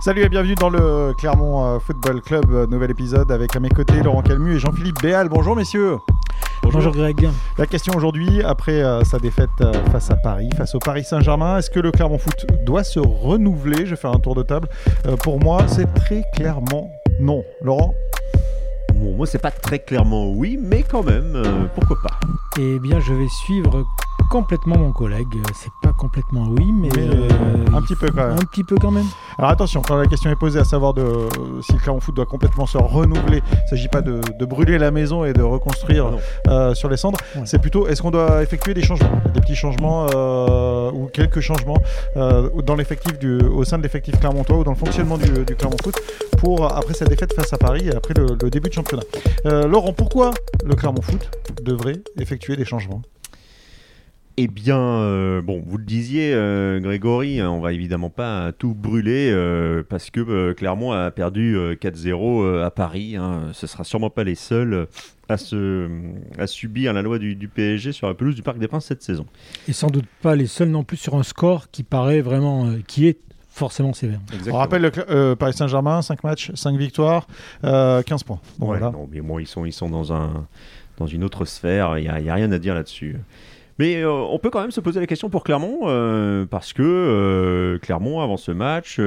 Salut et bienvenue dans le Clermont euh, Football Club, euh, nouvel épisode avec à mes côtés Laurent Calmu et Jean-Philippe Béal. Bonjour messieurs. Bonjour. Greg. La question aujourd'hui, après euh, sa défaite euh, face à Paris, face au Paris Saint-Germain, est-ce que le Clermont Foot doit se renouveler? Je vais faire un tour de table. Euh, pour moi, c'est très clairement non. Laurent? Bon, moi, c'est pas très clairement oui, mais quand même, euh, pourquoi pas. Eh bien, je vais suivre complètement mon collègue. C'est pas complètement oui, mais, Mais, euh, un petit peu quand même. Un petit peu quand même. Alors attention, quand la question est posée à savoir de, si le Clermont Foot doit complètement se renouveler, il ne s'agit pas de, de brûler la maison et de reconstruire Non. euh, sur les cendres, Ouais. c'est plutôt est-ce qu'on doit effectuer des changements, des petits changements euh, ou quelques changements euh, dans l'effectif du, au sein de l'effectif clermontois ou dans le fonctionnement du, du Clermont Foot pour après sa défaite face à Paris et après le, le début de championnat. Euh, Laurent, pourquoi le Clermont Foot devrait effectuer des changements? Eh bien, euh, bon, vous le disiez, euh, Grégory, hein, on va évidemment pas tout brûler euh, parce que euh, Clermont a perdu euh, 4-0 euh, à Paris. Hein. Ce sera sûrement pas les seuls à, se, à subir la loi du, du PSG sur la pelouse du Parc des Princes cette saison. Et sans doute pas les seuls non plus sur un score qui paraît vraiment, euh, qui est forcément sévère. On rappelle le euh, Paris Saint-Germain, 5 matchs, 5 victoires, euh, 15 points. Bon, Ouais, voilà. non, mais bon, ils sont, ils sont dans, un, dans une autre sphère, il n'y a, il y a rien à dire là-dessus. Mais euh, on peut quand même se poser la question pour Clermont, euh, parce que euh, Clermont, avant ce match,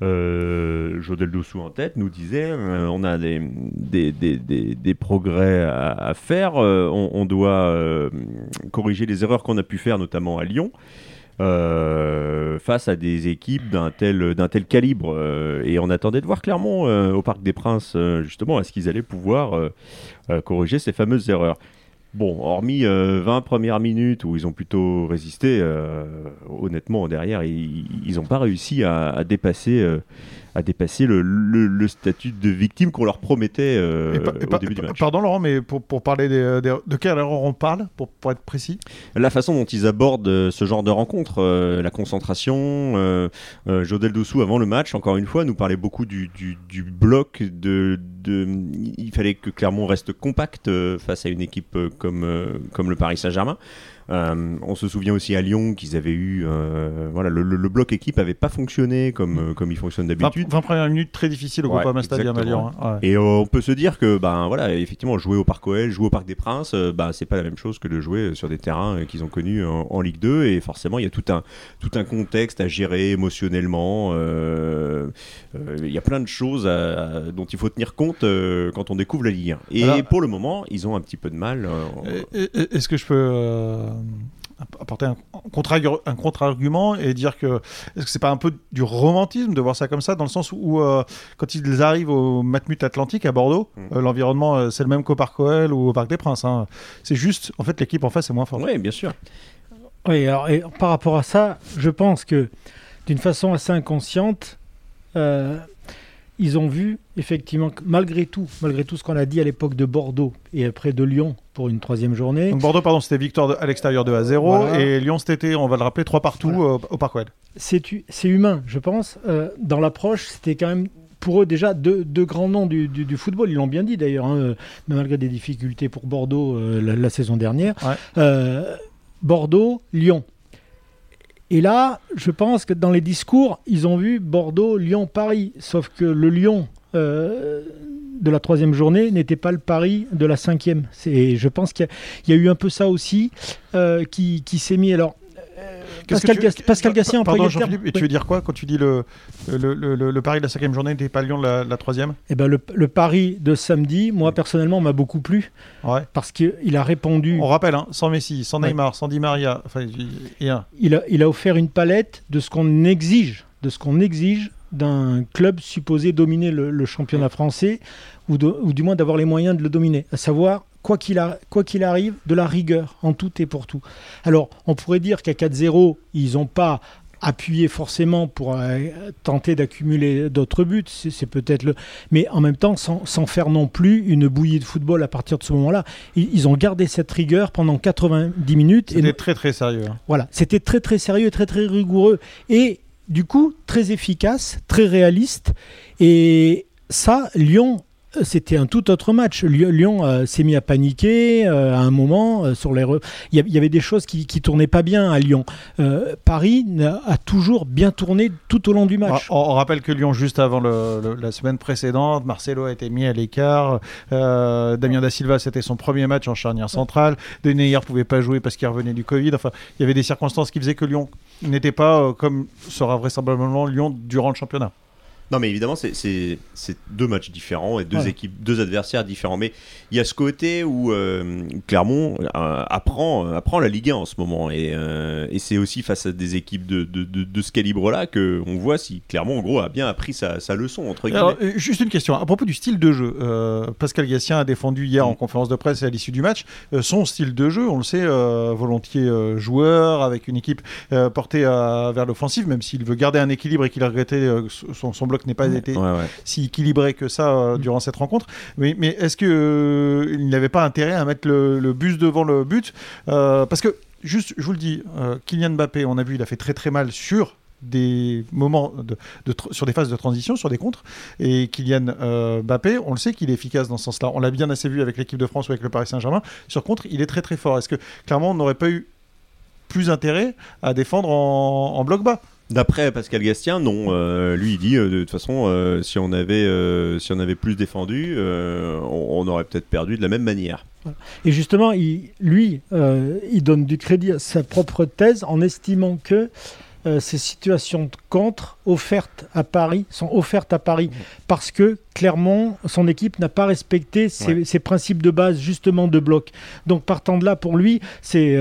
Jodel Dossou en tête, nous disait on a des, progrès à, faire, on, doit corriger les erreurs qu'on a pu faire, notamment à Lyon. face à des équipes d'un tel, calibre. et on attendait de voir Clermont au Parc des Princes, justement, est-ce qu'ils allaient pouvoir corriger ces fameuses erreurs. Bon, hormis euh, 20 premières minutes où ils ont plutôt résisté, euh, honnêtement, derrière, ils n'ont pas réussi à, dépasser, euh, à dépasser le, le- le statut de victime qu'on leur promettait euh, au début du match. Pardon Laurent, mais pour, pour parler des, des- de quelle erreur on parle, pour, pour être précis? La façon dont ils abordent euh, ce genre de rencontre, euh, la concentration, euh, euh, Jodel Dossou avant le match, encore une fois, nous parlait beaucoup du, du- du bloc. De, de- il fallait que Clermont reste compact euh, face à une équipe euh, comme, euh, comme le Paris Saint-Germain. Euh, on se souvient aussi à Lyon qu'ils avaient eu, euh, voilà, le, le- le bloc équipe avait pas fonctionné comme, euh, comme il fonctionne 20, d'habitude. 20 premières minutes très difficiles au Ouais, Groupama Stadium à. Lyon. hein. Ouais. Et on peut se dire que, ben voilà, effectivement, jouer au Parc OL, jouer au Parc des Princes, ben, c'est pas la même chose que de jouer sur des terrains qu'ils ont connus en, en Ligue 2. Et forcément, il y a tout un, tout un contexte à gérer émotionnellement. Il y a plein de choses à- à- dont il faut tenir compte quand on découvre la Ligue 1. Et Alors- pour le moment, ils ont un petit peu de mal. Est-ce que je peux apporter un contre-argu- un contre-argument et dire que est-ce que c'est pas un peu du romantisme de voir ça comme ça dans le sens où euh, quand ils arrivent au Matmut Atlantique à Bordeaux, Mm. euh, l'environnement euh, c'est le même qu'au Parc OL ou au Parc des Princes. hein. C'est juste en fait l'équipe en face est moins forte. Oui, bien sûr. Oui, alors, et par rapport à ça, je pense que d'une façon assez inconsciente, euh, ils ont vu effectivement que malgré tout, malgré tout ce qu'on a dit à l'époque de Bordeaux et après de Lyon pour une troisième journée, Donc Bordeaux pardon c'était victoire de- à l'extérieur 2 à 0 Voilà. et Lyon cet été on va le rappeler 3 partout Voilà. euh, au Parc c'est hu- c'est humain, je pense. Euh, dans l'approche, c'était quand même pour eux déjà deux, deux grands noms du, du- du football. Ils l'ont bien dit d'ailleurs, hein, euh, malgré des difficultés pour Bordeaux euh, la, la saison dernière. Ouais. Euh, Bordeaux, Lyon. Et là, je pense que dans les discours, ils ont vu Bordeaux, Lyon, Paris. Sauf que le Lyon euh, de la troisième journée n'était pas le Paris de la cinquième. C'est- Je pense qu'il y, a- eu un peu ça aussi euh, qui, qui s'est mis. Alors, Pascal, tu- Pascal Gassien Pardon Jean-Philippe, et tu veux dire quoi quand tu dis le, le, le, le- le pari de la cinquième journée n'était pas Lyon de la, la troisième? Eh ben le, le pari de samedi, moi personnellement, m'a beaucoup plu. Ouais. parce qu'il a répondu, On rappelle, hein, sans Messi, sans Ouais. Neymar, sans Di Maria, enfin, il- et un. il a, il a offert une palette de ce qu'on exige, de ce qu'on exige d'un club supposé dominer le, le championnat français ou, de- ou du moins d'avoir les moyens de le dominer, à savoir quoi qu'il arrive, de la rigueur en tout et pour tout. Alors, on pourrait dire qu'à 4-0, ils n'ont pas appuyé forcément pour euh, tenter d'accumuler d'autres buts, c'est peut-être le... Mais en même temps, sans, sans faire non plus une bouillie de football à partir de ce moment-là, ils, ils ont gardé cette rigueur pendant 90 minutes. C'était très très sérieux. hein. voilà, c'était très très sérieux, très très rigoureux et du coup très efficace, très réaliste. Et ça, Lyon c'était un tout autre match. Lyon euh, s'est mis à paniquer euh, à un moment. Euh, sur les il, y avait des choses qui, qui tournaient pas bien à Lyon. Paris a toujours bien tourné tout au long du match. On, rappelle que Lyon, juste avant la semaine précédente, Marcelo a été mis à l'écart. Damien Da Silva, c'était son premier match en charnière centrale. Deneyer pouvait pas jouer parce qu'il revenait du Covid. Enfin, il y avait des circonstances qui faisaient que Lyon n'était pas comme sera vraisemblablement Lyon durant le championnat. Non, mais évidemment, c'est deux matchs différents et deux équipes, deux adversaires différents. Mais il y a ce côté où euh, Clermont euh, apprend, apprend la Ligue 1 en ce moment. Et, euh, et c'est aussi face à des équipes de, de, de, ce calibre-là qu'on voit si Clermont, en gros, a bien appris sa, sa leçon. Entre Alors, juste une question. À propos du style de jeu, Pascal Gassien a défendu hier en mm. conférence de presse et à l'issue du match son style de jeu. On le sait, volontiers joueur, avec une équipe portée vers l'offensive, même s'il veut garder un équilibre et qu'il a regretté son, son bloc n'est pas été si équilibré que ça euh, mm. durant cette rencontre. Mais, mais est-ce qu'il euh, il n'avait pas intérêt à mettre le, bus devant le but euh, Parce que, juste, je vous le dis, Kylian Mbappé, on a vu, il a fait très très mal sur des moments de, sur des phases de transition, sur des contres. Et Kylian Mbappé, on le sait qu'il est efficace dans ce sens-là. On l'a bien assez vu avec l'équipe de France ou avec le Paris Saint-Germain. Sur contre, il est très très fort. Est-ce que clairement on n'aurait pas eu plus intérêt à défendre en bloc bas? D'après Pascal Gastien, non. Euh, lui, il dit euh, de toute façon, euh, si, on avait, si on avait plus défendu, on, aurait peut-être perdu de la même manière. Et justement, il, lui, il donne du crédit à sa propre thèse en estimant que ces situations de contre offertes à Paris sont offertes à Paris parce que clairement son équipe n'a pas respecté ses, ses, principes de base justement de bloc. Donc partant de là, pour lui, c'est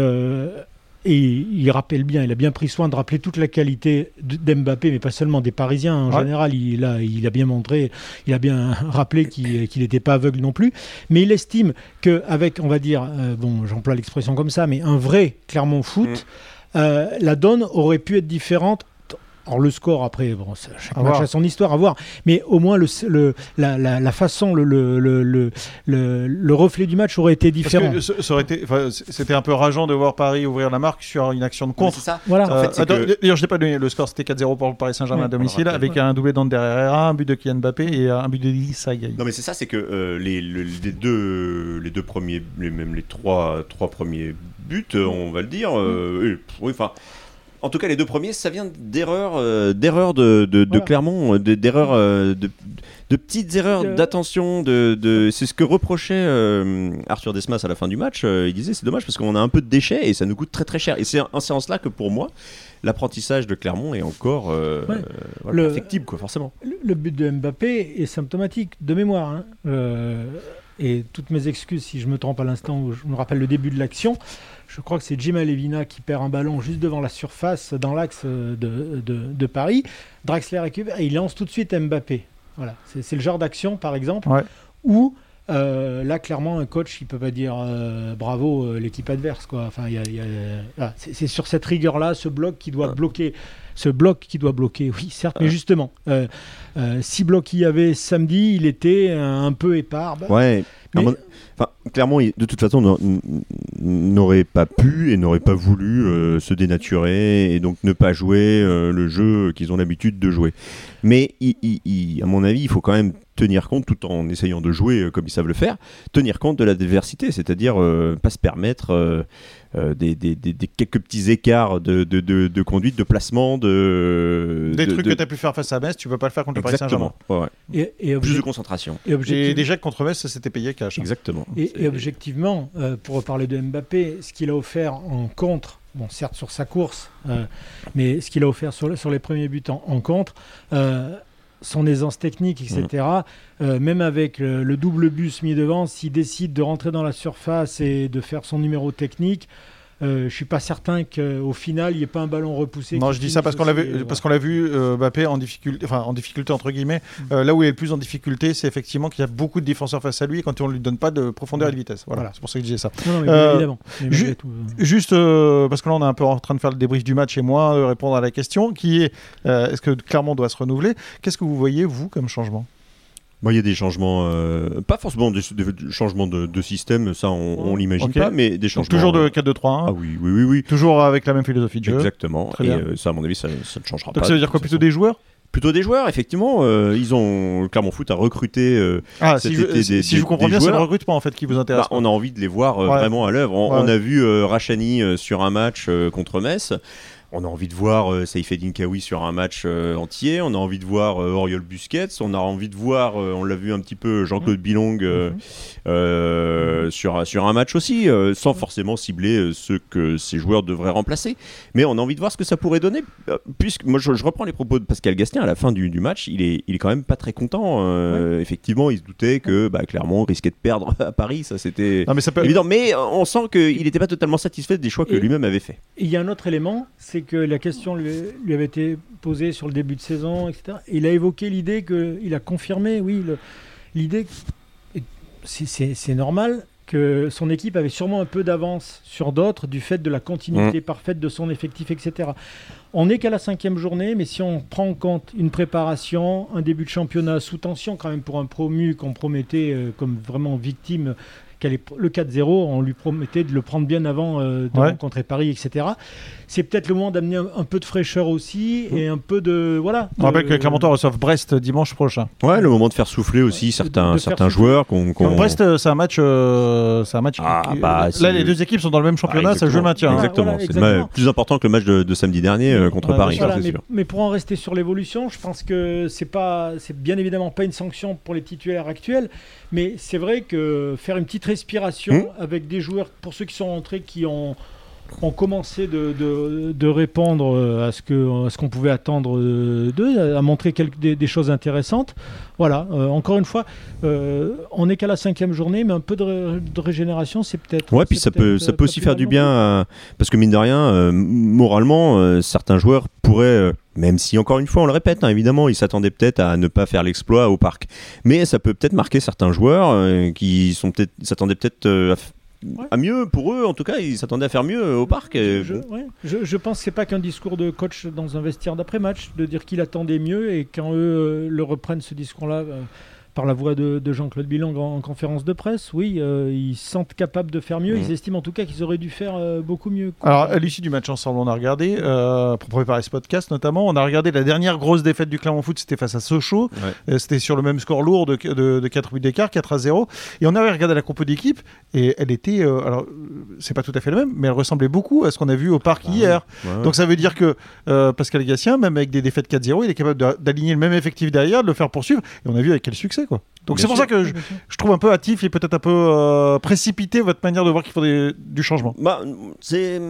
et il rappelle bien, il a bien pris soin de rappeler toute la qualité d'Mbappé, mais pas seulement des Parisiens. En général, il a, il a bien montré, il a bien rappelé qu'il n'était pas aveugle non plus. Mais il estime qu'avec, on va dire, euh, bon, j'emploie l'expression comme ça, mais un vrai Clermont foot, mm. euh, la donne aurait pu être différente alors le score après, bon, chaque match a son histoire à voir, mais au moins le, le la, la, la, façon, le, le, le, le, reflet du match aurait été différent. c'était un peu rageant de voir Paris ouvrir la marque sur une action de contre. Ça. Voilà. Euh, D'ailleurs, je n'ai pas donné le score, c'était 4-0 pour le Paris Saint-Germain à domicile, avec un doublé d'Ander Herrera, un but de Kylian Mbappé et un but de Issa Non, mais c'est ça, c'est que euh, les, les, deux, les deux premiers, les, même les trois, trois premiers buts, on va le dire, euh, oui, enfin en tout cas, les deux premiers, ça vient d'erreurs, euh, d'erreurs de, de, Clermont, euh, d'erreurs, euh, de, de, petites erreurs d'attention. De, c'est ce que reprochait Arthur Desmas à la fin du match. il disait c'est dommage parce qu'on a un peu de déchets et ça nous coûte très très cher. Et c'est en séance là que pour moi, l'apprentissage de Clermont est encore ouais. quoi, forcément. Le, but de Mbappé est symptomatique de mémoire. Hein. et toutes mes excuses si je me trompe à l'instant où je me rappelle le début de l'action je crois que c'est Jim Levina qui perd un ballon juste devant la surface dans l'axe de, de, Paris. Draxler récupère et il lance tout de suite Mbappé. Voilà, c'est le genre d'action, par exemple, où euh, là, clairement, un coach, il peut pas dire euh, bravo euh, l'équipe adverse. Quoi. Enfin, c'est sur cette rigueur-là, ce bloc qui doit bloquer. Ce bloc qui doit bloquer, oui, certes, mais justement, si bloc il y avait samedi, il était un, peu épars. Bah, ouais. Enfin, clairement, de toute façon, n'aurait pas pu et n'aurait pas voulu euh, se dénaturer et donc ne pas jouer euh, le jeu qu'ils ont l'habitude de jouer. Mais à mon avis, il faut quand même tenir compte, tout en essayant de jouer euh, comme ils savent le faire, tenir compte de la diversité, c'est-à-dire pas se permettre des, quelques petits écarts de, de, conduite, de placement, de... Des trucs que tu as pu faire face à Metz, tu peux pas le faire contre le Paris Saint-Germain. Et, Plus de concentration. Et, déjà contre Metz, ça s'était payé cash. Hein. Exactement. Et, objectivement, euh, pour reparler de Mbappé, ce qu'il a offert en contre, bon, certes sur sa course, euh, mais ce qu'il a offert sur, sur les premiers buts en, contre, euh, son aisance technique, etc., mm. même avec le, double bus mis devant, s'il décide de rentrer dans la surface et de faire son numéro technique, euh, je suis pas certain qu'au final, il n'y ait pas un ballon repoussé. Non, je dis ça parce qu'on l'a vu, parce qu'on l'a vu euh, Mbappé en difficulté, enfin en difficulté entre guillemets. Mm. Euh, là où il est le plus en difficulté, c'est effectivement qu'il y a beaucoup de défenseurs face à lui quand on lui donne pas de profondeur et de vitesse. Voilà, c'est pour ça que je disais ça. évidemment. juste parce que là, on est un peu en train de faire le débrief du match et moi répondre à la question qui est est-ce que Clermont doit se renouveler? Qu'est-ce que vous voyez vous comme changement? Il y a des changements, euh, pas forcément des, changements de, système, ça on, l'imagine pas, mais des changements. toujours de 4-2-3-1 Ah oui, oui, oui, oui. Toujours avec la même philosophie de jeu. Exactement. et euh, ça, à mon avis, ça, ne changera pas. Donc ça veut dire quoi Plutôt des joueurs? Plutôt des joueurs, effectivement. euh, ils ont Clermont Foot a recruté. euh, Ah, cet si, je, été si des- si des- je comprends bien, c'est le recrutement en fait qui vous intéresse. bah, on a envie de les voir euh, Ouais. vraiment à l'œuvre. On, Ouais. on a vu Rachani sur un match contre Metz. On a envie de voir euh, Saïfedine Kawi sur un match euh, entier. On a envie de voir euh, Oriol Busquets. On a envie de voir, euh, on l'a vu un petit peu, Jean-Claude Bilong euh, Mhm. euh, sur, sur un match aussi, euh, sans forcément cibler euh, ceux que ces joueurs devraient remplacer. Mais on a envie de voir ce que ça pourrait donner. euh, Puisque moi, je, je reprends les propos de Pascal Gastien à la fin du, du match. Il est, il est quand même pas très content. euh, Effectivement, il se doutait que bah, Clermont risquait de perdre à Paris. Ça, c'était peut. évident. Mais euh, on sent qu'il n'était pas totalement satisfait des choix que lui-même avait fait. Il y a un autre élément, c'est que la question lui, lui avait été posée sur le début de saison, etc. Et il a évoqué l'idée que, il a confirmé, oui, l'idée, c'est- normal, que son équipe avait sûrement un peu d'avance sur d'autres du fait de la continuité parfaite de son effectif, etc. On n'est qu'à la cinquième journée, mais si on prend en compte une préparation, un début de championnat sous tension quand même pour un promu qu'on promettait euh, comme vraiment victime, qu'elle est- le 4-0, on lui promettait de le prendre bien avant euh, de Ouais. rencontrer Paris, etc. C'est peut-être le moment d'amener un, un peu de fraîcheur aussi et un peu de voilà. On rappelle que Clermontois reçoivent Brest dimanche prochain. Ouais, le moment de faire souffler aussi certains, certains souffler. joueurs qu'on. qu'on- Donc, Brest, euh, c'est un match. euh, c'est un match. Ah, qui- bah, là, les deux équipes sont dans le même championnat, Ah, ça joue le maintien. hein. Exactement. Voilà, C'est plus important que le match de, de samedi dernier euh, contre Ouais, Paris, ça, mais, sûr. mais pour en rester sur l'évolution, je pense que c'est pas, c'est bien évidemment pas une sanction pour les titulaires actuels, mais c'est vrai que faire une petite respiration Hmm. avec des joueurs, pour ceux qui sont rentrés, qui ont ont commencé de, de, de répondre euh, à ce qu'on pouvait attendre euh, d'eux, à montrer quelques, des, des choses intéressantes. Voilà, euh, encore une fois, euh, on n'est qu'à la cinquième journée, mais un peu de, ré- de régénération, c'est peut-être. Ouais, puis ça peut, ça aussi faire du bien, à- parce que mine de rien, euh, moralement, certains joueurs pourraient, même si encore une fois, on le répète, hein, évidemment, ils s'attendaient peut-être à ne pas faire l'exploit au parc, mais ça peut peut-être marquer certains joueurs euh, qui sont peut-être, s'attendaient peut-être euh, Ouais. à mieux pour eux, en tout cas, ils s'attendaient à faire mieux au parc. et Je, bon. ouais, je, je pense que c'est pas qu'un discours de coach dans un vestiaire d'après-match, de dire qu'il attendait mieux et quand eux euh, le reprennent ce discours-là euh, par la voix de, de Jean-Claude Bilang en, en conférence de presse, oui, euh, ils se sentent capables de faire mieux. Mhm. Ils estiment en tout cas qu'ils auraient dû faire euh, beaucoup mieux. quoi. Alors, à l'issue du match ensemble, on a regardé, euh, pour préparer ce podcast notamment, on a regardé la dernière grosse défaite du Clermont Foot, c'était face à Sochaux. Ouais. Euh, c'était sur le même score lourd de, de, de 4 buts d'écart, 4 à 0. Et on avait regardé la compo d'équipe, et elle était. euh, alors, c'est pas tout à fait le même, mais elle ressemblait beaucoup à ce qu'on a vu au parc hier. Ouais. Donc ça veut dire que euh, Pascal Gatien, même avec des défaites 4-0, il est capable d'a- d'aligner le même effectif derrière, de le faire poursuivre. Et on a vu avec quel succès, quoi. Donc c'est pour sûr. ça que je, je trouve un peu hâtif et peut-être un peu euh, précipité votre manière de voir qu'il faut des- du changement. Bah, c'est.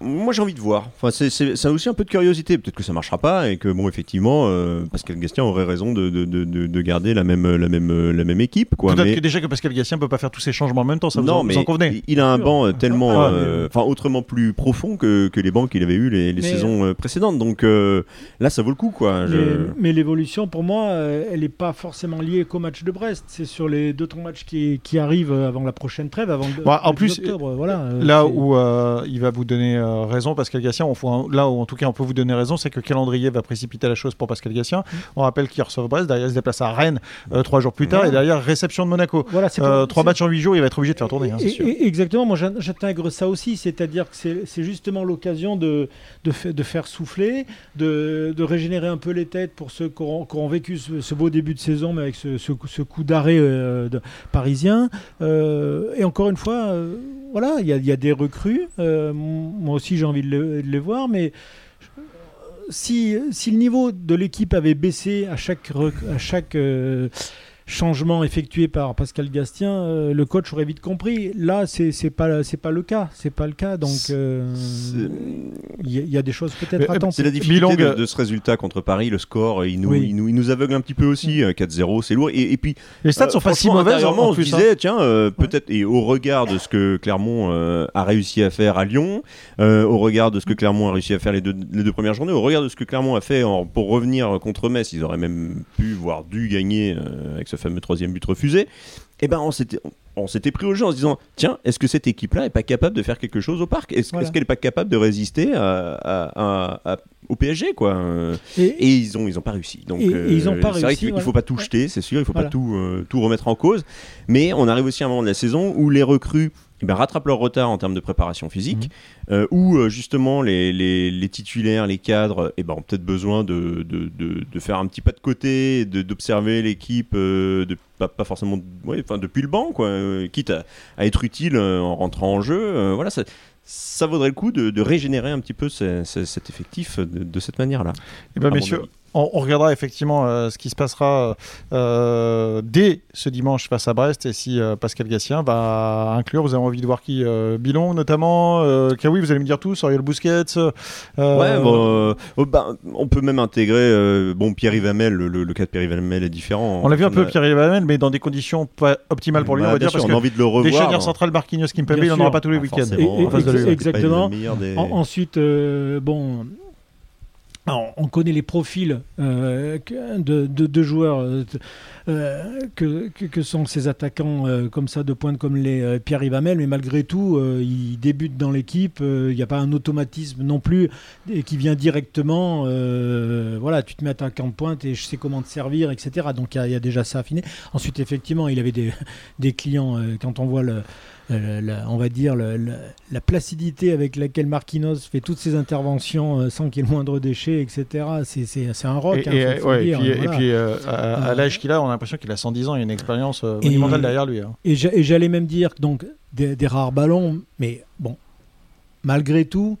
Moi, j'ai envie de voir. Enfin, c'est, c'est, ça a aussi un peu de curiosité. Peut-être que ça marchera pas et que, bon, effectivement, euh, Pascal Gastien aurait raison de, de, de, de- de garder la même, la même, la même équipe, quoi. Peut-être Mais- que déjà que Pascal Gatien peut pas faire tous ces changements en même temps, ça vous, non, en, vous mais en convenez il a un banc euh, tellement, Ah, euh, enfin, autrement plus profond que, que les bancs qu'il avait eu les, les Mais, saisons précédentes. Donc euh, là, ça vaut le coup, quoi. Je- Mais, mais l'évolution, pour moi, elle n'est pas forcément liée qu'au match de Brest. C'est sur les deux trois matchs qui, qui arrivent avant la prochaine trêve, avant le, Bon, en le plus, octobre. Voilà, euh, Là où euh, il va vous donner euh, raison, Pascal Gatien, on faut là où en tout cas on peut vous donner raison, c'est que le calendrier va précipiter la chose pour Pascal Gatien. Mm. On rappelle qu'il reçoit Brest, derrière il se déplace à Rennes euh, trois jours plus tard, et derrière réception de Monaco. Voilà, Euh, trois matchs en huit jours, il va être obligé de faire tourner, hein, Et- et- exactement, moi j'in- j'intègre ça aussi, c'est-à-dire que c'est c'est justement l'occasion de, de, fa- de faire souffler, de, de régénérer un peu les têtes pour ceux qui auront, qui auront vécu ce, ce beau début de saison, mais avec ce, ce coup- d'arrêt euh, parisien. Euh, et encore une fois, euh, voilà, il y, a- des recrues. Moi aussi j'ai envie de, le- les voir, mais si, si le niveau de l'équipe avait baissé à chaque, à chaque euh, changement effectué par Pascal Gastien, euh, le coach aurait vite compris. Là, c'est c'est pas c'est pas le cas, c'est pas le cas. Donc euh, il y, y a des choses peut-être à tenter. C'est la difficulté de, euh, de ce résultat contre Paris, le score, il nous, Oui. il nous, il nous aveugle un petit peu aussi. euh, 4-0, c'est lourd. Et, et puis, Les stats Euh, sont pas si en on se plus. hein. disait, tiens, euh, peut-être, et au regard de ce que Clermont euh, a réussi à faire à Lyon, euh, au regard de ce que Clermont a réussi à faire les deux, les deux premières journées, au regard de ce que Clermont a fait en- pour revenir contre Metz, ils auraient même pu, voire dû gagner euh, avec ce fameux troisième but refusé. Et ben, on s'était. On s'était pris au jeu en se disant tiens est-ce que cette équipe-là est pas capable de faire quelque chose au parc? Est-ce Voilà. est-ce qu'elle est pas capable de résister à- à- à- à- au PSG quoi? Euh, Et, et ils ont ils ont pas réussi. Donc pas c'est vrai qu'il il voilà. faut pas tout jeter, c'est sûr, il faut Voilà. pas tout euh, tout remettre en cause. Mais on arrive aussi à un moment de la saison où les recrues eh ben, rattrapent leur retard en termes de préparation physique, euh, ou euh, justement les, les- les titulaires, les cadres, eh ben, ont peut-être besoin de, de, de- de faire un petit pas de côté, de- d'observer l'équipe, euh, de, pas, pas forcément ouais, enfin, depuis le banc, quoi, quitte à, à être utile en rentrant en jeu. voilà, ça, ça vaudrait le coup de, de régénérer un petit peu ce- ce- cet effectif de, de cette manière-là. Eh ben, messieurs. On, on regardera effectivement euh, ce qui se passera euh, dès ce dimanche face à Brest et si euh, Pascal Gassien va inclure. Vous avez envie de voir qui euh, Bilon notamment euh, Kawi, vous allez me dire tout, Oriol Busquets. euh, Ouais, bon, euh, oh, bah, on peut même intégrer euh, bon Pierre Yvamel. Le, le- le cas de Pierre Yvamel est différent. on l'a vu un peu a- Pierre Yvamel, mais dans des conditions pas optimales pour lui, Bah, on va bien dire, sûr, parce on a que envie de le revoir. des charnières dans- centrales Marquinhos Kimpembe, il n'en aura pas tous les Ah, week-ends. pas exactement. des- En- ensuite, euh, bon, on connaît les profils euh, de, joueurs euh, euh, que, sont ces attaquants comme ça de pointe comme les Pierre Yvamel, mais malgré tout, ils débutent dans l'équipe. Il n'y a pas un automatisme non plus qui vient directement. voilà, tu te mets attaquant de pointe et je sais comment te servir, etc. Donc il y a- déjà ça affiné. Ensuite, effectivement, il avait des, clients quand on voit le euh, la- on va dire la placidité avec laquelle Marquinhos fait toutes ses interventions euh, sans qu'il y ait le moindre déchet, etc. C'est- un rock. Et, hein, et, faut- faut ouais, le et dire, puis, et voilà. puis, euh, à, à l'âge qu'il a, on a l'impression qu'il a 110 ans, il y a une expérience euh, monumentale derrière lui. hein. Et j'a- et j'allais même dire donc des, des rares ballons, mais bon, malgré tout,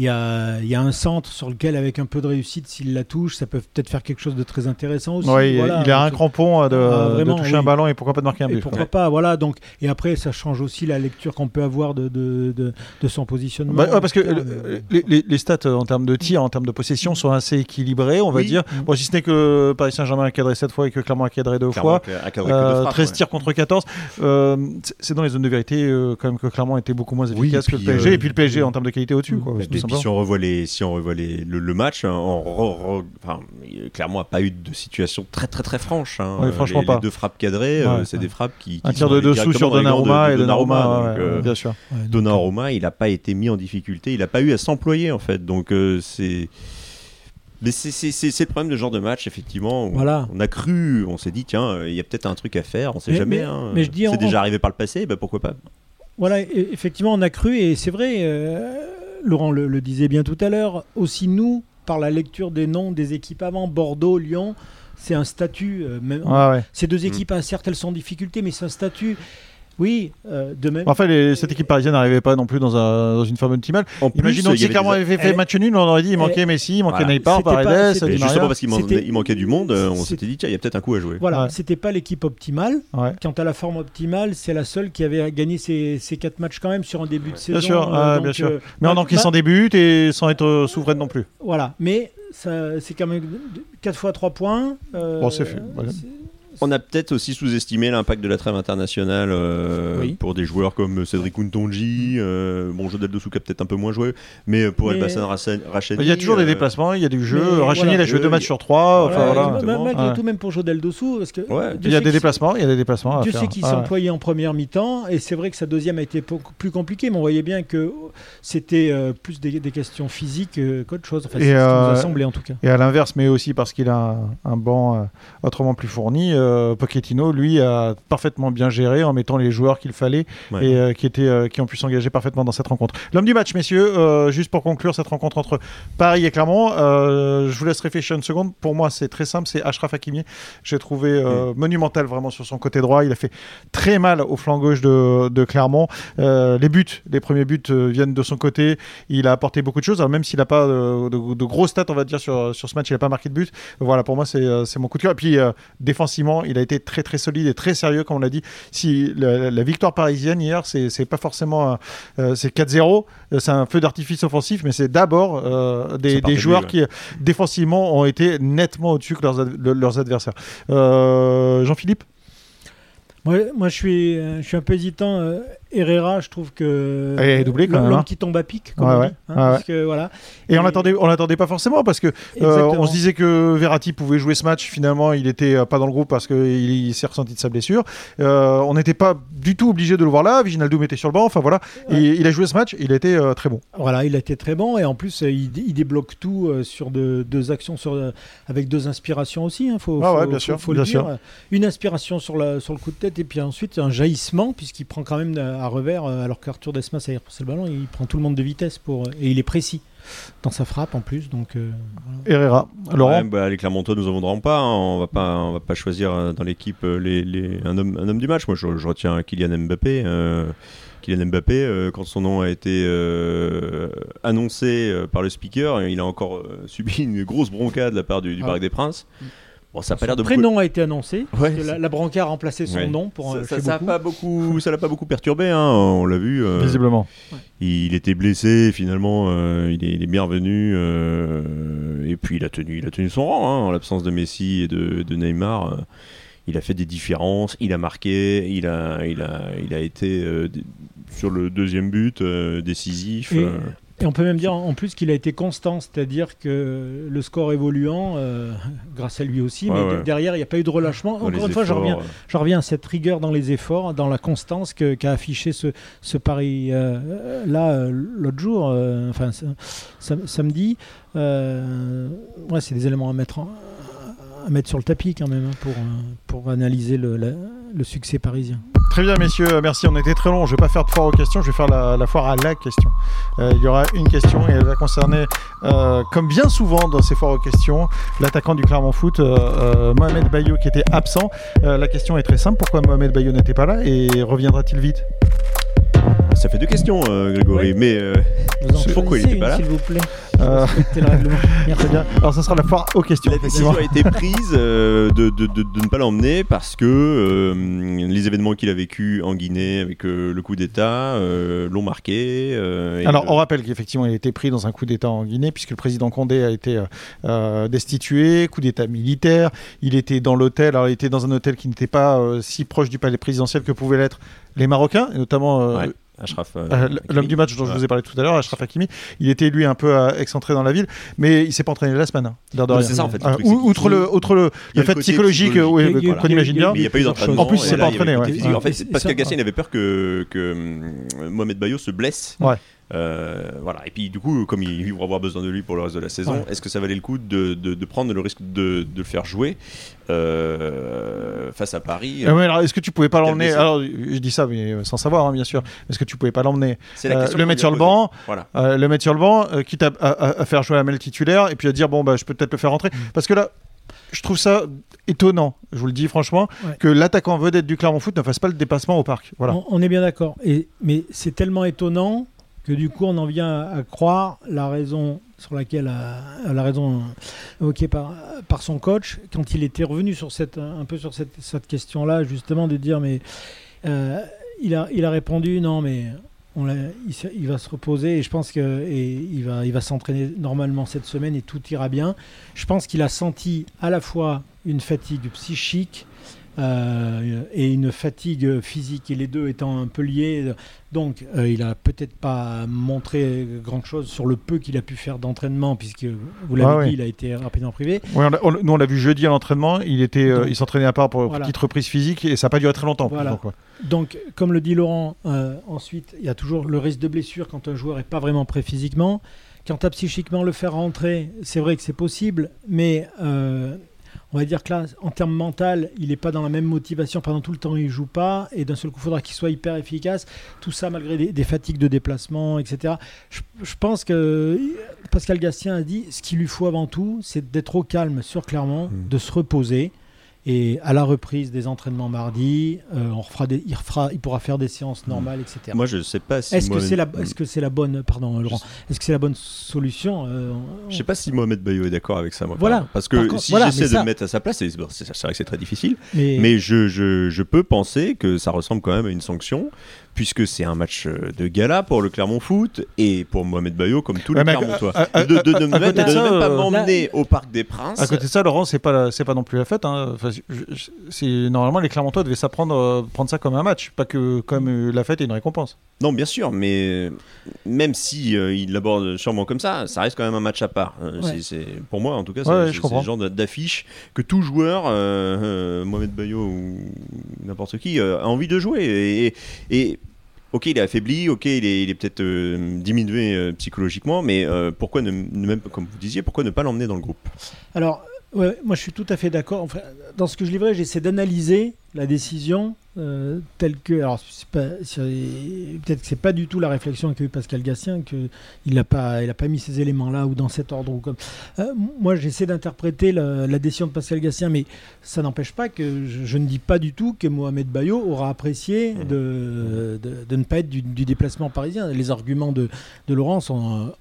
il y a, il y a un centre sur lequel, avec un peu de réussite, s'il la touche, ça peut peut-être faire quelque chose de très intéressant aussi. Ouais, il- Voilà, il a un crampon euh, de, Ah, de toucher un ballon et pourquoi pas de marquer un Et but. pourquoi quoi. pas, voilà. Donc, et après, ça change aussi la lecture qu'on peut avoir de, de, de, de son positionnement. Bah, ouais, parce que euh, les, stats euh, en termes de tir, en termes de possession sont assez équilibrés, on va Oui. dire. Mm. Bon, si ce n'est que Paris Saint-Germain a cadré 7 fois et que Clermont a cadré 2 Clairement, fois. à cadrer que de Euh, frappe, 13 ouais. tirs contre 14. Euh, c'est- dans les zones de vérité euh, quand même que Clermont était beaucoup moins efficace et que le puis, PSG. euh, et puis le PSG en termes de qualité au-dessus. quoi, Et puis si on revoit les, si on revoit les, le, le match, hein, on re- re- enfin, il- clairement, a pas eu de situation très très très franche. hein. Ouais, franchement les, pas. les deux frappes cadrées, euh, Ouais, c'est ouais. des frappes qui, qui Un tir de dessous sur Donnarumma de- et de Donnarumma, donc, ouais, euh, bien sûr. Donc, Donnarumma, il n'a pas été mis en difficulté, il n'a pas eu à s'employer en fait. Donc euh, c'est. Mais c'est- c'est c'est- c'est le problème de ce genre de match, effectivement. où Voilà. On a cru, on s'est dit, tiens, il y a peut-être un truc à faire, on sait Mais- jamais. mais- hein. mais je dis en- c'est déjà arrivé par le passé, bah, pourquoi pas Voilà, e- effectivement, on a cru, et c'est vrai, euh, Laurent le, le disait bien tout à l'heure, aussi nous, par la lecture des noms des équipes avant, Bordeaux, Lyon, c'est un statut. euh, même- Ouais, ouais. Ces deux équipes, hein, certes, elles sont en difficulté, mais c'est un statut. Oui, euh, de même. Enfin, les- cette équipe parisienne n'arrivait pas non plus dans, un- dans une forme optimale. En plus, Imaginons si avait Clermont des- avait fait Elle- match nul, on aurait dit il manquait Messi, il manquait Voilà. Neymar, Paredes, c'était- justement parce qu'il il manquait du monde, euh, on s'était dit, tiens, il y a peut-être un coup à jouer. Voilà, Ouais. c'était pas l'équipe optimale. Ouais. Quant à la forme optimale, c'est la seule qui avait gagné ses, ses quatre matchs quand même sur un début de saison. Bien sûr, euh, ouais, donc, bien sûr. euh, Mais en encaissant ma- des buts et sans être souveraine non plus. Voilà, mais c'est quand même 4 fois 3 points. euh, Bon, c'est fait, On a peut-être aussi sous-estimé l'impact de la trêve internationale euh, Oui. pour des joueurs comme Cédric Kountonji, euh, bon, Jodel de Souka peut-être un peu moins joué, mais pour Mais- Elbassan Racha- Rachani. Il y a toujours des euh, déplacements, il y a du jeu. mais Rachani, voilà. il a joué deux matchs oui. sur trois. Enfin, Ouais, voilà. ma- exactement. malgré Ouais. tout, même pour Jodel Dossou, parce que Ouais. Il y a des déplacements, il y a des déplacements. Dieu sait qu'il Ouais. s'employait en première mi-temps, et c'est vrai que sa deuxième a été plus compliquée, mais on voyait bien que c'était euh, plus des, des questions physiques euh, qu'autre chose. Enfin, Et, c'est ce qui nous euh, a semblé en tout cas. Et à l'inverse, mais aussi parce qu'il a un, un banc euh, autrement plus fourni, euh, Pochettino, lui, a parfaitement bien géré en mettant les joueurs qu'il fallait Ouais. et euh, qui, étaient, euh, qui ont pu s'engager parfaitement dans cette rencontre. L'homme du match, messieurs, euh, juste pour conclure cette rencontre entre Paris et Clermont, euh, je vous laisse réfléchir une seconde. Pour moi, c'est très simple, c'est Ashraf Hakimi. J'ai trouvé euh, monumental vraiment sur son côté droit. Il a fait très mal au flanc gauche de, de Clermont. Euh, les buts, les premiers buts euh, viennent de son côté. Il a apporté beaucoup de choses, alors même s'il n'a pas de, de, de gros stats, on va dire, sur, sur ce match, il n'a pas marqué de but. Voilà, pour moi, c'est euh, mon coup de cœur. Et puis, euh, défensivement, il a été très, très solide et très sérieux, comme on l'a dit. Si la, la victoire parisienne hier, c'est c'est pas forcément. un- euh, c'est 4-0, euh, c'est un feu d'artifice offensif, mais c'est d'abord euh, des, joueurs lui, qui, défensivement, ont été nettement au-dessus que leurs, ad- le- leurs adversaires. Euh, Jean-Philippe? Moi, moi, je, suis, je suis un peu hésitant. Herrera, je trouve que. Est doublé quand même, hein. qui tombe à pic, comme Ouais, on ouais. dit, hein, Ouais, parce que, voilà. Et on Et- l'attendait, on l'attendait pas forcément parce que euh, on se disait que Verratti pouvait jouer ce match. Finalement, il était euh, pas dans le groupe parce qu'il il, s'est ressenti de sa blessure. Euh, on n'était pas du tout obligé de le voir là. Viginaldoum était sur le banc. Enfin voilà. Ouais. Et il a joué ce match. Il a été euh, très bon. Voilà, il a été très bon et en plus il, il débloque tout sur de- deux actions sur, avec deux inspirations aussi. Il faut, Ah ouais, faut- bien faut- sûr, faut bien le dire. sûr. Une inspiration sur, la, sur le coup de tête et puis ensuite un jaillissement puisqu'il prend quand même à revers, euh, alors qu'Arthur Desmas a repoussé le ballon, il prend tout le monde de vitesse pour, et il est précis dans sa frappe en plus. Donc, euh, voilà. Herrera. Laurent Ouais, bah, les Clermontois nous en voudront pas. hein. On va pas, on va pas choisir euh, dans l'équipe euh, les, les- un, homme, un homme du match. Moi, je, je retiens Kylian Mbappé. euh, Kylian Mbappé, euh, quand son nom a été euh, annoncé euh, par le speaker, il a encore euh, subi une grosse bronca de la part du, du Ah. Parc des Princes. Bon, ça a pas Son l'air de beaucoup- prénom a été annoncé. Ouais, que la, la brancard a remplacé son Ouais. nom pour ça, euh, ça, ça pas beaucoup, ça l'a pas beaucoup perturbé. hein, on l'a vu. euh, Visiblement. il était blessé, finalement, euh, il, est, il est bien revenu. euh, et puis il a tenu, il a tenu son rang hein, en l'absence de Messi et de, de Neymar. euh, il a fait des différences, il a marqué, il a, il a, il a été euh, sur le deuxième but euh, décisif. Et- euh. Et on peut même dire en plus qu'il a été constant, c'est-à-dire que le score évoluant, euh, grâce à lui aussi, Ouais, mais ouais. derrière, il n'y a pas eu de relâchement. dans Encore une fois, je reviens, euh. je reviens à cette rigueur dans les efforts, dans la constance qu'a affiché ce, ce pari euh, là euh, l'autre jour, enfin sa- sam- samedi. Ouais, c'est des éléments à mettre, en- à mettre sur le tapis quand même hein, pour, pour analyser le, la- le succès parisien. Très bien, messieurs, euh, merci. On était très long. Je vais pas faire de foire aux questions, je vais faire la, foire à la question. Euh, il y aura une question et elle va concerner, euh, comme bien souvent dans ces foires aux questions, l'attaquant du Clermont Foot, Mohamed Bayo, qui était absent. La question est très simple pourquoi Mohamed Bayo n'était pas là et reviendra-t-il vite? Ça fait deux questions, euh, Grégory. Mais euh, Pourquoi il choisissez était pas là s'il vous plaît Euh, Respectez le règlement. Merci. Très bien. Alors, ça sera la foire aux questions. la décision a été prise euh, de, de- de- de ne pas l'emmener parce que euh, les événements qu'il a vécu en Guinée avec euh, le coup d'État euh, l'ont marqué. euh, et Alors, le- on rappelle qu'effectivement, il a été pris dans un coup d'État en Guinée, puisque le président Condé a été destitué, coup d'État militaire. Il était dans l'hôtel, alors il était dans un hôtel qui n'était pas euh, si proche du palais présidentiel que pouvaient l'être les Marocains, et notamment euh, Ouais, Ashraf, euh, euh, l'homme du match dont je vous ai parlé tout à l'heure, Ashraf Hakimi. Il était, lui, un peu euh, excentré dans la ville, mais il s'est pas entraîné la semaine. hein, c'est ça, en fait, le Euh, truc, c'est ou- outre le, outre le, le fait psychologique, qu'on imagine bien. Il n'y a pas eu d'entraînement. En plus, il s'est pas entraîné. En fait, Pascal il avait peur que, que Mohamed Bayo se blesse. Euh, voilà. Et puis, du coup, comme il, il va avoir besoin de lui pour le reste de la saison, Ouais. est-ce que ça valait le coup de, de- de prendre le risque de, de le faire jouer euh, face à Paris Euh, ouais, alors, est-ce que tu pouvais pas l'emmener? Alors, je dis ça, mais euh, sans savoir, hein, bien sûr. Est-ce que tu pouvais pas l'emmener? C'est la question le mettre sur le banc, Voilà. le mettre sur le banc, quitte à, à- à faire jouer Amel titulaire, et puis à dire bon bah je peux peut-être le faire rentrer, parce que là. Je trouve ça étonnant, je vous le dis franchement, Ouais. que l'attaquant vedette du Clermont Foot ne fasse pas le dépassement au parc. Voilà. On, on est bien d'accord. Et, mais c'est tellement étonnant que du coup, on en vient à, croire la raison sur laquelle la raison évoquée par, par son coach quand il était revenu sur cette un peu sur cette, cette question-là, justement de dire mais euh, il a il a répondu non mais on il va se reposer et je pense que et il va il va s'entraîner normalement cette semaine et tout ira bien. Je pense qu'il a senti à la fois une fatigue psychique euh, et une fatigue physique, et les deux étant un peu liés. Donc, euh, il a peut-être pas montré grand chose sur le peu qu'il a pu faire d'entraînement, puisque vous l'avez Ah dit, il a été rapidement privé. On on- nous on l'a vu jeudi à l'entraînement, il était, euh, il s'entraînait à part pour une Voilà. petite reprise physique et ça n'a pas duré très longtemps. Voilà. donc, comme le dit Laurent, ensuite, il y a toujours le risque de blessure quand un joueur n'est pas vraiment prêt physiquement. Quant à psychiquement le faire rentrer, c'est vrai que c'est possible, mais euh, on va dire que là, en termes mental, il n'est pas dans la même motivation. Pendant tout le temps, il joue pas, et d'un seul coup, il faudra qu'il soit hyper efficace. Tout ça, malgré des, des fatigues de déplacement, etc. Je, je pense que Pascal Gastien a dit ce qu'il lui faut avant tout, c'est d'être au calme sur Clermont, Mm. de se reposer. Et à la reprise des entraînements mardi, euh, on refera des- il, refera, il pourra faire des séances normales, etc. Moi, je sais pas si. Est-ce que Mohamed- c'est la, est-ce que c'est la bonne, pardon Laurent, est-ce que c'est la bonne solution euh, Je sais pas si Mohamed Bayo est d'accord avec ça, moi. Voilà. par- Parce Par que contre, si voilà, j'essaie de me mettre à sa place, c'est bon, vrai que c'est très difficile, mais, mais je, je, je peux penser que ça ressemble quand même à une sanction, puisque c'est un match euh, de gala pour le Clermont Foot et pour Mohamed Bayo, comme tous les Clermontois. de, de, de, ne même, de ça, même pas euh, m'emmener au Parc des Princes. À côté de ça, Laurent, c'est pas, c'est pas non plus la fête. hein. Enfin, normalement, les Clermontois devaient s'apprendre, euh, prendre ça comme un match, pas que comme euh, la fête et une récompense. Non, bien sûr, mais même si euh, il l'aborde sûrement comme ça, ça reste quand même un match à part. Ouais. c'est- pour moi, en tout cas, c'est Ouais, le genre d'affiche que tout joueur, Mohamed Bayo ou n'importe qui, a envie de jouer. Et, ok, il est affaibli, ok, il est, peut-être euh, diminué euh, psychologiquement, mais euh, pourquoi ne, ne- même comme vous disiez, pourquoi ne pas l'emmener dans le groupe? Alors, moi je suis tout à fait d'accord. Enfin, dans ce que je livrais, j'essaie d'analyser la décision euh, telle que. Alors, peut-être que c'est pas du tout la réflexion qu'a eu Pascal Gatien, qu'il n'a pas, il a pas mis ces éléments-là ou dans cet ordre. Ou comme. Euh, moi, j'essaie d'interpréter la, la décision de Pascal Gatien, mais ça n'empêche pas que je, je ne dis pas du tout que Mohamed Bayo aura apprécié Mhm. de, de, de ne pas être du, du déplacement parisien. Les arguments de, de Laurent sont.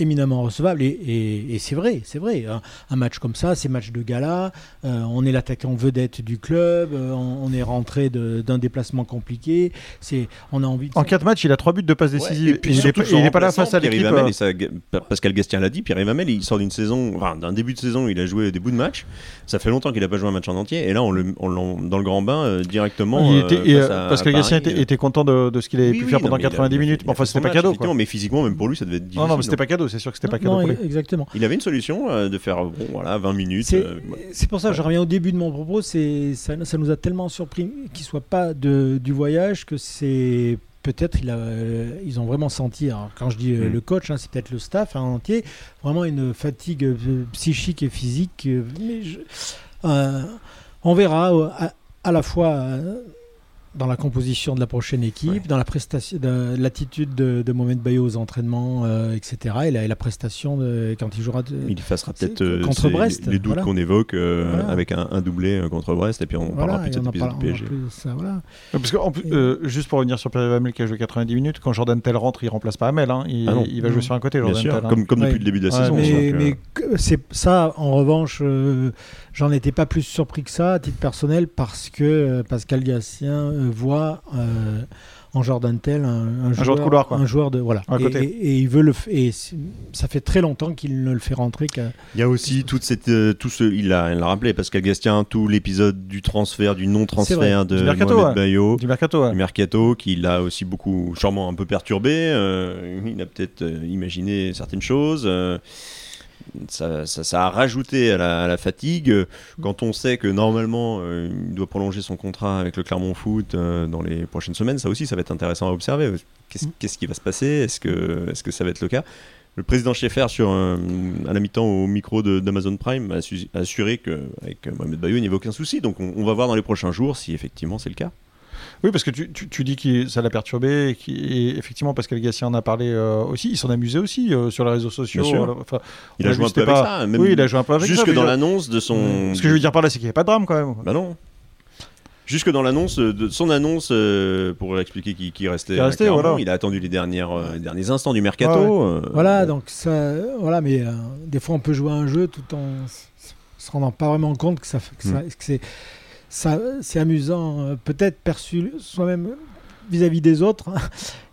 Éminemment recevables et, et- et c'est vrai, c'est vrai. Un, un match comme ça, c'est match de gala. euh, on est l'attaquant vedette du club. euh, on, on est rentré de- d'un déplacement compliqué. C'est, on a envie. De... En 4 matchs, il a 3 buts de passes Ouais, décisives. et puis il n'est surtout pas, là face à Pierre-Yves l'équipe. Euh, et Pascal Gastien l'a dit, Pierre Hamel, il sort d'une saison, enfin, d'un début de saison, il a joué des bouts de match. Ça fait longtemps qu'il n'a pas joué un match en entier. Et là, on le, on dans le grand bain euh, directement. il était, et, euh, Pascal Paris. était, était content de, de ce qu'il avait Oui, pu oui, faire non, pendant mais il a- 90 il a- minutes. enfin, c'était pas cadeau. Mais physiquement, même pour lui, ça devait être difficile. Non, non, mais c'était pas cadeau. C'est sûr que c'était pas cadeau Non, pour lui. exactement. Il avait une solution euh, de faire bon, voilà, 20 minutes. C'est, euh, c'est pour ça que je reviens au début de mon propos. C'est, ça, ça nous a tellement surpris qu'il soit pas de, du voyage que c'est peut-être il euh, ils ont vraiment senti. alors, quand je dis euh, Mm. le coach, hein, c'est peut-être le staff hein, entier, vraiment une fatigue euh, psychique et physique. euh, mais je- euh, on verra euh, à, à la fois. Euh, dans la composition de la prochaine équipe, Ouais. dans la prestation, de, l'attitude de, de Mohamed Bayo aux entraînements, euh, etc. Et la, et la prestation de, quand il jouera. De, Il effacera C'est peut-être euh, contre Brest, les, les doutes voilà. qu'on évoque euh, Voilà. avec un, un doublé euh, contre Brest. Et puis on parlera plus de et cet épisode parle- PSG. ça, voilà. Parce que, en plus, euh, juste pour revenir sur Pierre Hamel qui a joué 90 minutes, quand Jordan Tell rentre, il remplace pas Hamel. hein. Il, Ah il va jouer sur un côté, Bien Jordan sûr, Tell. hein. comme, comme Ouais. depuis le début de la Ouais, saison. mais euh, mais que- c'est ça, en revanche, euh, j'en étais pas plus surpris que ça à titre personnel parce que euh, Pascal Gatien euh, voit euh, en Jordan Tell un, un joueur de couloir, quoi. un joueur de voilà. Et, côté. et- et il veut le f- et ça fait très longtemps qu'il ne le fait rentrer qu'à Il y a aussi toute cette, euh, tout ce, il l'a, il l'a rappelé, Pascal Gastien, tout l'épisode du transfert, du non-transfert de Du mercato, Mohamed ouais. Bayo, Du mercato, ouais. du mercato, qui l'a aussi beaucoup, sûrement un peu perturbé. euh, il a peut-être imaginé certaines choses. Euh, ça, ça- ça a rajouté à la, à la fatigue. Quand on sait que normalement, euh, il doit prolonger son contrat avec le Clermont Foot euh, dans les prochaines semaines, ça aussi, ça va être intéressant à observer. Qu'est-ce, Mm. qu'est-ce qui va se passer? Est-ce que, est-ce que ça va être le cas? Le président Schaeffer, sur un- à la mi-temps au micro de- d'Amazon Prime, a, su- a assuré qu'avec Mohamed Bayo, il n'y avait aucun souci. Donc on, on va voir dans les prochains jours si effectivement c'est le cas. Oui, parce que tu, tu, tu dis que ça l'a perturbé et, qui- et effectivement, Pascal Gatien en a parlé euh, aussi. Il s'en amusait aussi euh, sur les réseaux sociaux. Bien sûr. Alors, enfin, Il on a a joué un peu c'était avec pas- ça. Même oui, il a joué un peu avec jusque ça. dans l'annonce de son. Ce que je veux dire par là, c'est qu'il n'y avait pas de drame quand même. Bah non. Jusque dans l'annonce de son annonce euh, pour expliquer qu'il qu'il restait, voilà. il a attendu les dernières euh, les derniers instants du mercato. euh, voilà bon. donc ça voilà mais euh, des fois on peut jouer à un jeu tout en se rendant pas vraiment compte que ça fait- que, ça- que c'est c'est amusant euh, peut-être perçu soi-même vis-à-vis des autres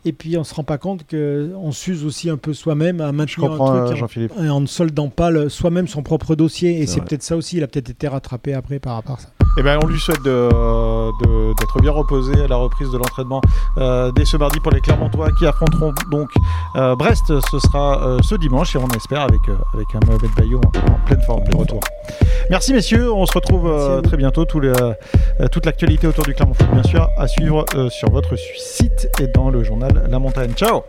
et puis on se rend pas compte que on s'use aussi un peu soi-même à maintenir un truc en- Jean-Philippe. et en ne soldant pas le- soi-même son propre dossier. Et C'est peut-être ça aussi, il a peut-être été rattrapé après par rapport à ça. Eh ben, on lui souhaite de- de- d'être bien reposé à la reprise de l'entraînement euh, dès ce mardi pour les Clermontois qui affronteront donc euh, Brest. Ce sera euh, ce dimanche et on espère avec, euh, avec un Mohamed Bayo en, en pleine forme de retour. Merci messieurs, on se retrouve euh, très bientôt. Tout le- euh, toute l'actualité autour du Clermont Foot, bien sûr, à suivre euh, sur votre site et dans le journal La Montagne. Ciao